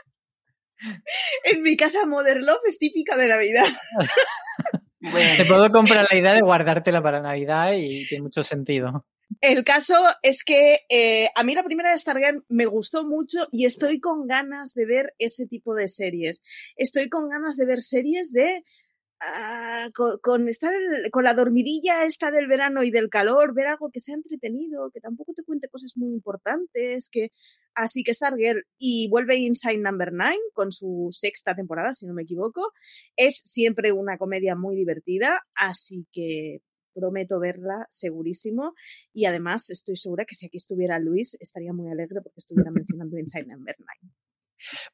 en mi casa Modern Love es típica de Navidad. Te puedo comprar la idea de guardártela para Navidad y tiene mucho sentido. El caso es que eh, a mí la primera de Stargate me gustó mucho y estoy con ganas de ver ese tipo de series. Estoy con ganas de ver series de ah, con, estar con la dormidilla esta del verano y del calor, ver algo que sea entretenido, que tampoco te cuente cosas muy importantes, que así que Stargirl y vuelve Inside Number 9 con su sexta temporada, si no me equivoco, es siempre una comedia muy divertida, así que prometo verla segurísimo y además estoy segura que si aquí estuviera Luis estaría muy alegre porque estuviera [laughs] mencionando Inside Number 9.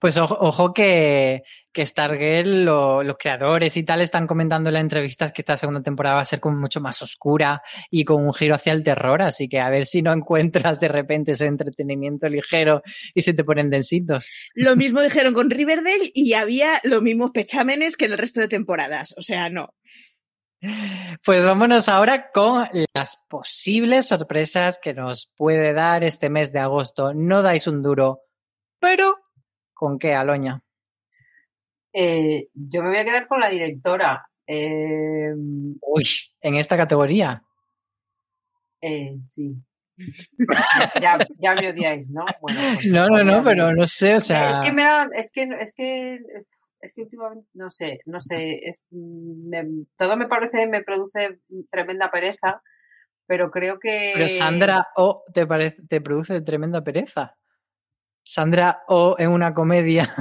Pues ojo, ojo que, que Stargirl, lo- los creadores y tal, están comentando en las entrevistas que esta segunda temporada va a ser como mucho más oscura y con un giro hacia el terror. Así que a ver si no [laughs] encuentras de repente ese entretenimiento ligero y se te ponen densitos. Lo mismo dijeron con Riverdale y había los mismos pechámenes que en el resto de temporadas. O sea, no. Pues vámonos ahora con las posibles sorpresas que nos puede dar este mes de agosto. No dais un duro, pero ¿con qué, Aloña? Eh, yo me voy a quedar con la directora. Eh, Uy, en esta categoría. eh, sí. Ya, ya me odiáis, ¿no? Bueno, pues, No, no, no, pero no sé, o sea. Es que me da, es que, es que, es que últimamente, no sé, no sé, es- me- todo me parece, me produce tremenda pereza, pero creo que. Pero Sandra O te parece, te produce tremenda pereza. Sandra O en una comedia.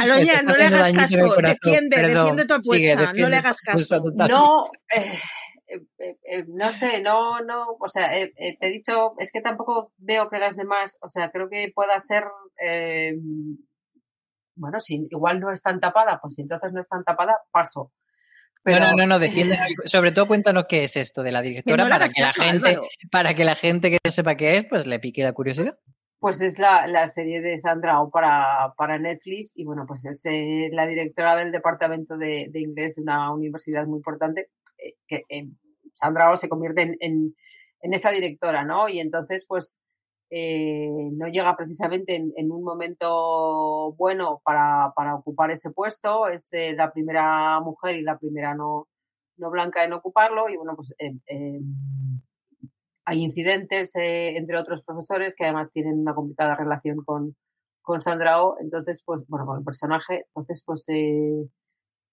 Aloña, [laughs] Está no le hagas caso. Defiende, Perdón. defiende tu apuesta. Sigue, no le defiende hagas caso. No, eh, eh, eh, eh, no sé, no, no, o sea, te he dicho, es que tampoco veo que las demás, o sea, creo que pueda ser, bueno, si igual no es tan tapada, pues si entonces no es tan tapada, paso. no, no, no, no, defiende. [laughs] sobre todo cuéntanos qué es esto de la directora para que la gente, para que la gente que sepa qué es, pues le pique la curiosidad. Pues es la, la serie de Sandra O para, para Netflix y bueno, pues es eh, la directora del departamento de, de, inglés de una universidad muy importante, que eh, Sandra O se convierte en, en, esa directora, ¿no? Y entonces, pues eh, no llega precisamente en, un momento bueno para, para ocupar ese puesto, es eh, la primera mujer y la primera no, no blanca en ocuparlo y bueno, pues hay incidentes eh, entre otros profesores que además tienen una complicada relación con, con Sandra O, entonces, pues, bueno, con el personaje, entonces, pues, eh,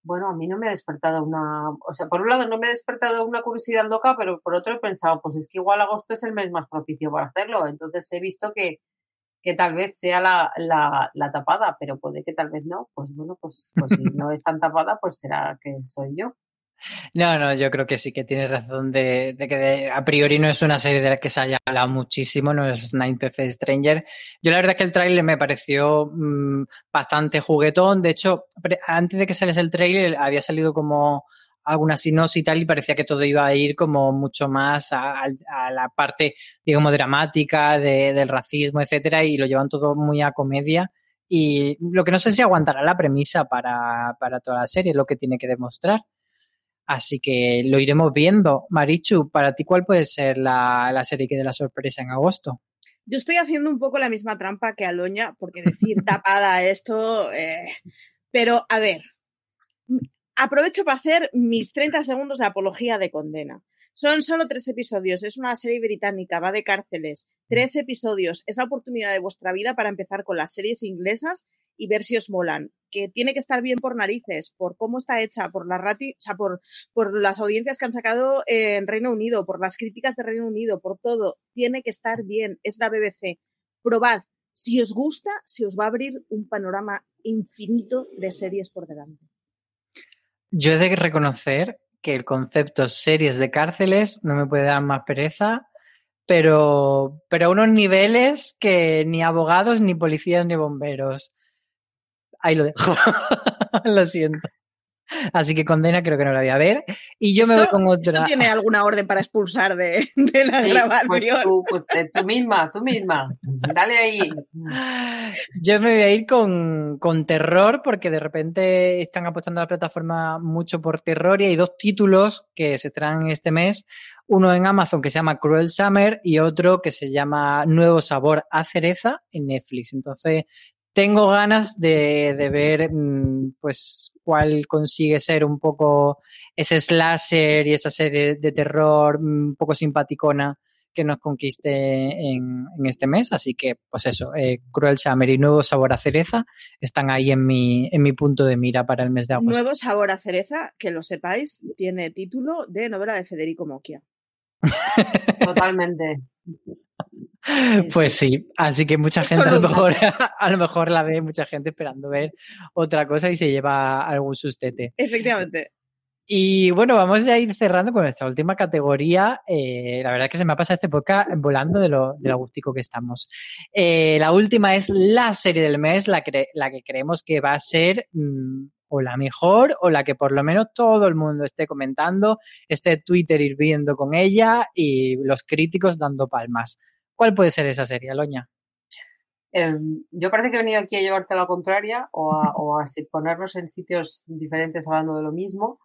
bueno, a mí no me ha despertado una, o sea, por un lado no me ha despertado una curiosidad loca, pero por otro he pensado, pues es que igual agosto es el mes más propicio para hacerlo, entonces he visto que, que tal vez sea la, la, la tapada, pero puede que tal vez no, pues bueno, pues, pues si no es tan tapada, pues será que soy yo. No, no, yo creo que sí que tienes razón de, que a priori no es una serie de la que se haya hablado muchísimo, no es Nine Perfect Stranger. Yo la verdad es que el tráiler me pareció mmm, bastante juguetón. De hecho, antes de que saliese el tráiler había salido como alguna sinopsis y tal y parecía que todo iba a ir como mucho más a, la parte, digamos, dramática de, del racismo, etcétera, y lo llevan todo muy a comedia. Y lo que no sé si aguantará la premisa para, para toda la serie, lo que tiene que demostrar. Así que lo iremos viendo. Marichu, para ti, ¿cuál puede ser la, la serie que dé la sorpresa en agosto? Yo estoy haciendo un poco la misma trampa que Aloña, porque decir [laughs] tapada esto. Eh, pero, a ver, aprovecho para hacer mis 30 segundos de apología de condena. Son solo tres episodios, es una serie británica, va de cárceles. Tres episodios, es la oportunidad de vuestra vida para empezar con las series inglesas y ver si os molan. Que tiene que estar bien por narices, por cómo está hecha, por la rati, o sea, por, por las audiencias que han sacado en Reino Unido, por las críticas de Reino Unido, por todo. Tiene que estar bien. Es la BBC. Probad. Si os gusta, se os va a abrir un panorama infinito de series por delante. Yo he de reconocer que el concepto series de cárceles no me puede dar más pereza, pero, pero a unos niveles que ni abogados, ni policías, ni bomberos ahí lo dejo. [laughs] lo siento. Así que condena creo que no la voy a ver. Y yo ¿Esto, me voy con otra. ¿Esto tiene alguna orden para expulsar de, de la Sí, grabación? pues tú, pues, eh, tú misma, tú misma. Dale ahí. Yo me voy a ir con, con terror porque de repente están apostando a la plataforma mucho por terror y hay dos títulos que se traen este mes. Uno en Amazon que se llama Cruel Summer y otro que se llama Nuevo Sabor a Cereza en Netflix. Entonces tengo ganas de, de, ver mm, pues cuál consigue ser un poco ese slasher y esa serie de terror mm, un poco simpaticona que nos conquiste en, en este mes. Así que, pues eso, eh, Cruel Summer y Nuevo Sabor a Cereza están ahí en mi, en mi punto de mira para el mes de agosto. Nuevo Sabor a Cereza, que lo sepáis, tiene título de novela de Federico Mocchia. Totalmente. [laughs] Pues sí, así que mucha [laughs] gente a lo, mejor, [laughs] a lo mejor la ve, mucha gente esperando ver otra cosa y se lleva algún sustete. Efectivamente. Y bueno, vamos a ir cerrando con nuestra última categoría. Eh, la verdad es que se me ha pasado este podcast volando de lo, de lo agustico que estamos. Eh, la última es la serie del mes, la que, la que creemos que va a ser mmm, o la mejor o la que por lo menos todo el mundo esté comentando, esté Twitter hirviendo con ella y los críticos dando palmas. ¿Cuál puede ser esa serie, Aloña? Eh, yo parece que he venido aquí a llevarte a la contraria o a, o a ponernos en sitios diferentes hablando de lo mismo,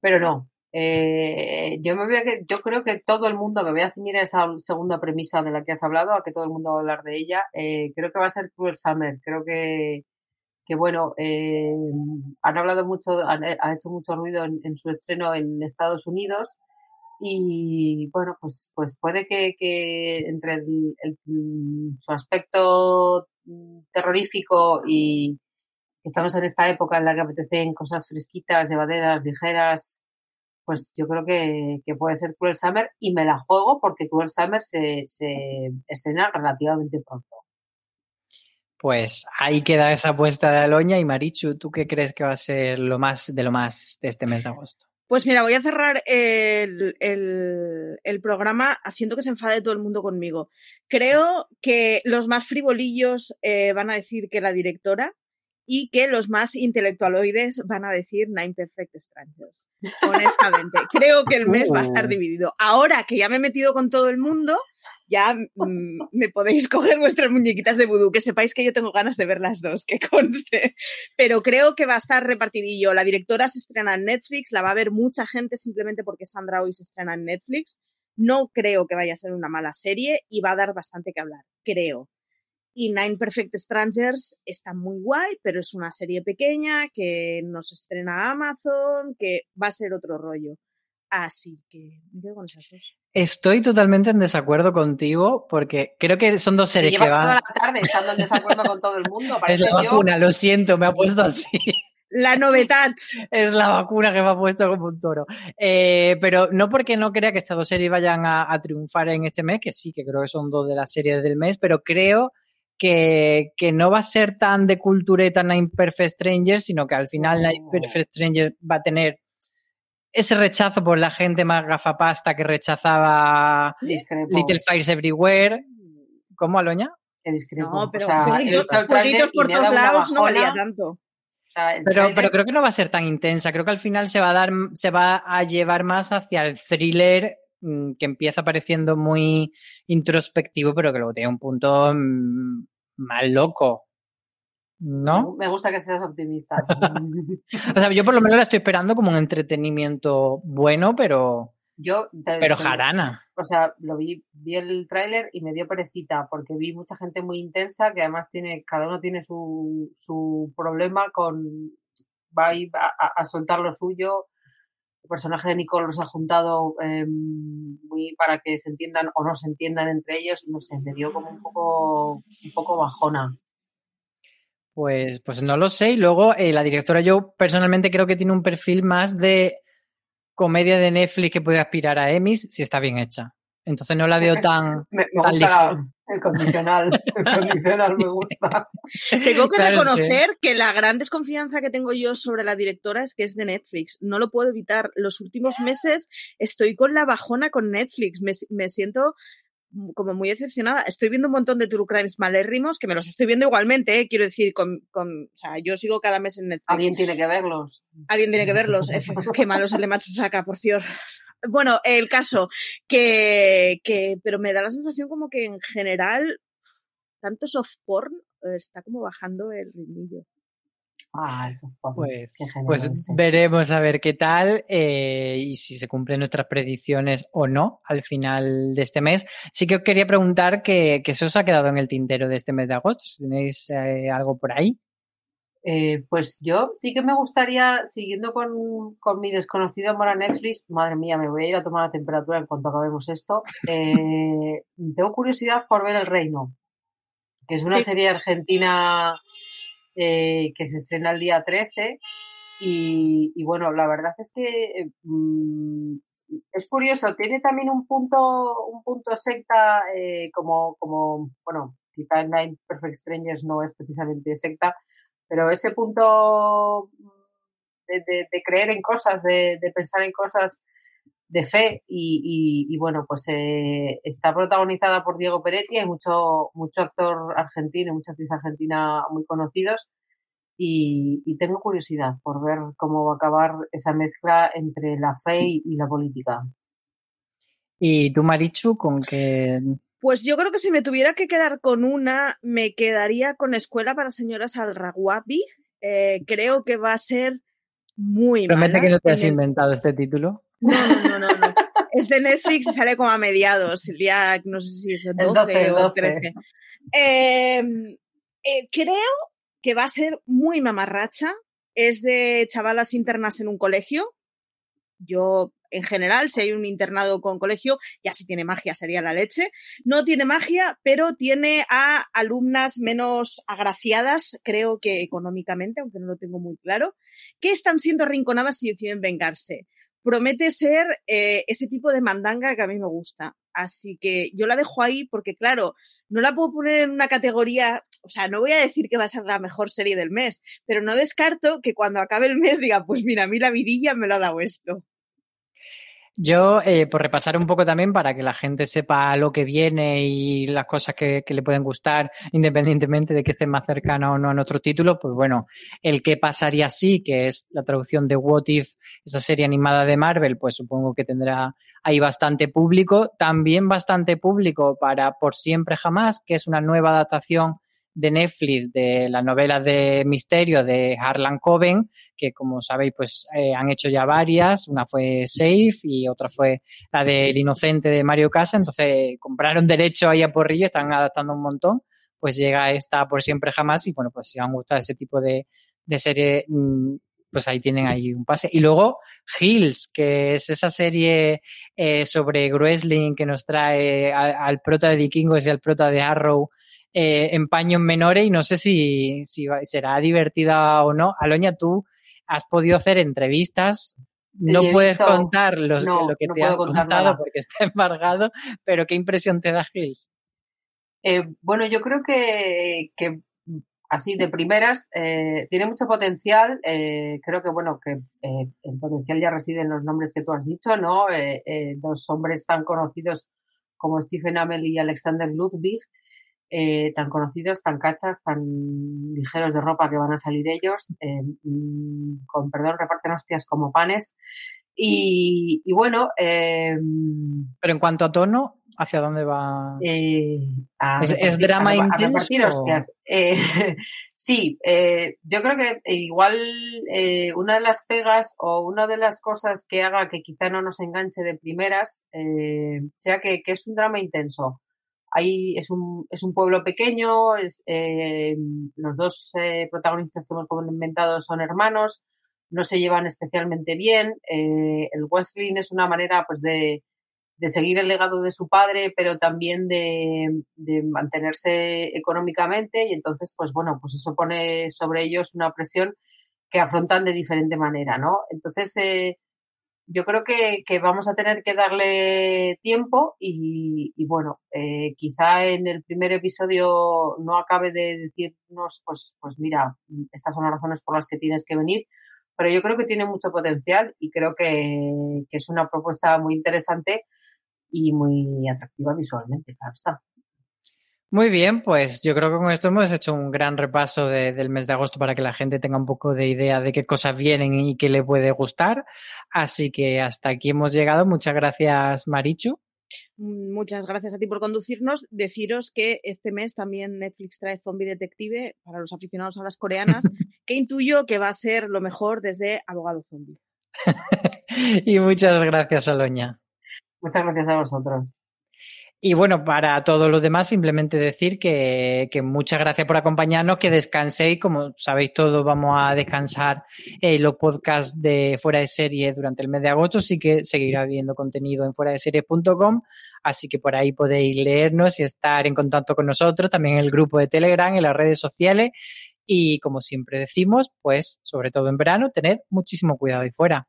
pero no. Eh, yo, me voy a, yo creo que todo el mundo, me voy a ceñir a esa segunda premisa de la que has hablado, a que todo el mundo va a hablar de ella. Eh, creo que va a ser Cruel Summer. Creo que, que bueno, eh, han hablado mucho, han, ha hecho mucho ruido en, en, su estreno en Estados Unidos y bueno, pues, pues puede que, entre el, el, su aspecto terrorífico y que estamos en esta época en la que apetecen cosas fresquitas, llevaderas, ligeras, pues yo creo que, que puede ser Cruel Summer y me la juego porque Cruel Summer se, se estrena relativamente pronto. Pues ahí queda esa apuesta de Aloña y Marichu, ¿tú qué crees que va a ser lo más de lo más de este mes de agosto? Pues mira, voy a cerrar el, el, el, programa haciendo que se enfade todo el mundo conmigo. Creo que los más frivolillos eh, van a decir que la directora y que los más intelectualoides van a decir Nine Perfect Strangers. [laughs] Honestamente, creo que el mes va a estar Uh. dividido. Ahora que ya me he metido con todo el mundo, ya me podéis coger vuestras muñequitas de vudú, que sepáis que yo tengo ganas de ver las dos, que conste. Pero creo que va a estar repartidillo. La directora se estrena en Netflix, la va a ver mucha gente simplemente porque Sandra hoy se estrena en Netflix. No creo que vaya a ser una mala serie y va a dar bastante que hablar, creo. Y Nine Perfect Strangers está muy guay, pero es una serie pequeña que nos estrena Amazon, que va a ser otro rollo. Así que me quedo con esas dos. Estoy totalmente en desacuerdo contigo porque creo que son dos series que llevas toda van. la tarde estando en desacuerdo con todo el mundo, [laughs] Es la yo. vacuna, lo siento, me ha puesto así. La novedad. [laughs] Es la vacuna que me ha puesto como un toro. Eh, pero no porque no crea que estas dos series vayan a, a triunfar en este mes, que sí, que creo que son dos de las series del mes, pero creo que, que no va a ser tan de cultureta Nine Perfect Strangers, sino que al final Nine Perfect Strangers va a tener ese rechazo por la gente más gafapasta que rechazaba Discrepo. Little Fires Everywhere. ¿Cómo, Aloña? Que discrepo. No, pero o sea, por todos lados no valía tanto. O sea, el Pero, pero creo que no va a ser tan intensa. Creo que al final se va a dar, se va a llevar más hacia el thriller mm, que empieza pareciendo muy introspectivo, pero que luego tiene un punto mm, más loco. ¿No? Me gusta que seas optimista. [laughs] O sea, yo por lo menos la estoy esperando como un entretenimiento bueno, pero, Yo, te- pero te- jarana. o sea, lo vi, vi el tráiler y me dio perecita porque vi mucha gente muy intensa que además tiene, cada uno tiene su, su problema con, va a, ir a, a- soltar lo suyo. El personaje de Nicole los ha juntado eh, muy para que se entiendan o no se entiendan entre ellos. No sé, me dio como un poco, un poco bajona. Pues, pues no lo sé. Y luego eh, la directora yo personalmente creo que tiene un perfil más de comedia de Netflix que puede aspirar a Emmys si está bien hecha. Entonces no la veo tan... Me, me Tan gusta el condicional. [laughs] El condicional me gusta. Tengo que Claro, es que- reconocer que... la gran desconfianza que tengo yo sobre la directora es que es de Netflix. No lo puedo evitar. Los últimos meses estoy con la bajona con Netflix. Me, me siento como muy decepcionada. Estoy viendo un montón de True Crimes malérrimos, que me los estoy viendo igualmente, ¿eh? quiero decir, con, con, o sea, yo sigo cada mes en Netflix. Alguien tiene que verlos. Alguien tiene que verlos. Qué malo es el de Matsusaka, por cierto. Bueno, el caso, que, que, pero me da la sensación como que en general, tanto soft porn eh, está como bajando el ritmillo. Ah, eso fue. Pues, pues veremos a ver qué tal eh, y si se cumplen nuestras predicciones o no al final de este mes. Sí que os quería preguntar que, que se os ha quedado en el tintero de este mes de agosto. Si tenéis eh, algo por ahí. Eh, pues yo sí que me gustaría, siguiendo con, con mi desconocido amor a Netflix, madre mía, me voy a ir a tomar la temperatura en cuanto acabemos esto. eh, tengo curiosidad por ver El Reino, que es una Sí. serie argentina eh, que se estrena el día 13. Y, bueno, la verdad es que mm, es curioso, tiene también un punto, un punto secta, eh, como, como, bueno, quizá Nine Perfect Strangers no es precisamente secta, pero ese punto de, creer en cosas, de pensar en cosas de fe y, y- y bueno, pues eh, está protagonizada por Diego Peretti, hay mucho, mucho actor argentino y mucha actriz argentina muy conocidos y, y tengo curiosidad por ver cómo va a acabar esa mezcla entre la fe y, y la política. Y tú, Marichu, con que Pues yo creo que si me tuviera que quedar con una, me quedaría con Escuela para Señoras al Raguapi. Eh, creo que va a ser muy promete mala. que no te has el- inventado este título. No, no, no, no. Es de Netflix y sale como a mediados. El día, no sé si es el 12, 12, el o 12. 13. Eh, eh, creo que va a ser muy mamarracha. Es de chavalas internas en un colegio. Yo, en general, si hay un internado con colegio, ya si tiene magia sería la leche. No tiene magia, pero tiene a alumnas menos agraciadas, creo que económicamente, aunque no lo tengo muy claro, que están siendo arrinconadas y deciden vengarse promete ser eh, ese tipo de mandanga que a mí me gusta. Así que yo la dejo ahí porque, claro, no la puedo poner en una categoría, o sea, no voy a decir que va a ser la mejor serie del mes, pero no descarto que cuando acabe el mes diga, pues mira, a mí la vidilla me lo ha dado esto. Yo, eh, por repasar un poco también para que la gente sepa lo que viene y las cosas que, que, le pueden gustar, independientemente de que estén más cercana o no a nuestro título, pues bueno, el que pasaría así, que es la traducción de What If, esa serie animada de Marvel, pues supongo que tendrá ahí bastante público. También bastante público para Por Siempre Jamás, que es una nueva adaptación de Netflix de las novelas de misterio de Harlan Coben, que como sabéis, pues eh, han hecho ya varias. Una fue Safe y otra fue la del Inocente de Mario Casa. Entonces compraron derecho ahí a Porrillo, están adaptando un montón. Pues llega esta por siempre jamás y bueno, pues si os han gustado ese tipo de, de serie, mm, pues ahí tienen ahí un pase. Y luego Hills, que es esa serie eh, sobre Gruesling que nos trae al, al prota de Vikingos y al prota de Arrow eh, en paños menores y no sé si, si será divertida o no. Aloña, tú has podido hacer entrevistas. No puedes visto, contar los, no, lo que no te han contado nada. porque está [laughs] embargado, pero ¿qué impresión te da Hills? Eh, bueno, yo creo que, que así de primeras eh, tiene mucho potencial. Eh, creo que bueno que el potencial ya reside en los nombres que tú has dicho, ¿no? dos hombres tan conocidos como Stephen Amell y Alexander Ludwig, tan conocidos, tan cachas, tan ligeros de ropa que van a salir ellos, mm, con perdón, reparten hostias como panes. Y, y bueno. Eh, Pero en cuanto a tono, ¿hacia dónde va? Eh, a ¿Es, repartir, es drama a, intenso? a repartir hostias. Eh, [laughs] sí, eh, yo creo que igual eh, una de las pegas o una de las cosas que haga que quizá no nos enganche de primeras eh, sea que, que, es un drama intenso. Ahí es un, es un pueblo pequeño, es, eh, los dos protagonistas que hemos comentado son hermanos, no se llevan especialmente bien. Eh, el Wrestling es una manera pues de, de, seguir el legado de su padre, pero también de, de, mantenerse económicamente y entonces pues bueno, pues eso pone sobre ellos una presión que afrontan de diferente manera, ¿no? Entonces eh, yo creo que, que, vamos a tener que darle tiempo y, bueno, eh, quizá en el primer episodio no acabe de decirnos pues, pues mira, estas son las razones por las que tienes que venir, pero yo creo que tiene mucho potencial y creo que, que, es una propuesta muy interesante y muy atractiva visualmente, claro está. Muy bien, pues yo creo que con esto hemos hecho un gran repaso de, del mes de agosto para que la gente tenga un poco de idea de qué cosas vienen y qué le puede gustar. Así que hasta aquí hemos llegado. Muchas gracias, Marichu. Muchas gracias a ti por conducirnos. Deciros que este mes también Netflix trae Zombie Detective para los aficionados a las coreanas, [laughs] que intuyo que va a ser lo mejor desde Abogado Zombie. [laughs] y muchas gracias, Aloña. Muchas gracias a vosotros. Y bueno, para todos los demás, simplemente decir que, muchas gracias por acompañarnos, que descanséis. Como sabéis todos, vamos a descansar eh, los podcasts de Fuera de Serie durante el mes de agosto. Sí que seguirá habiendo contenido en fuera de series.com. Así que por ahí podéis leernos y estar en contacto con nosotros. También en el grupo de Telegram, en las redes sociales. Y como siempre decimos, pues, sobre todo en verano, tened muchísimo cuidado ahí fuera.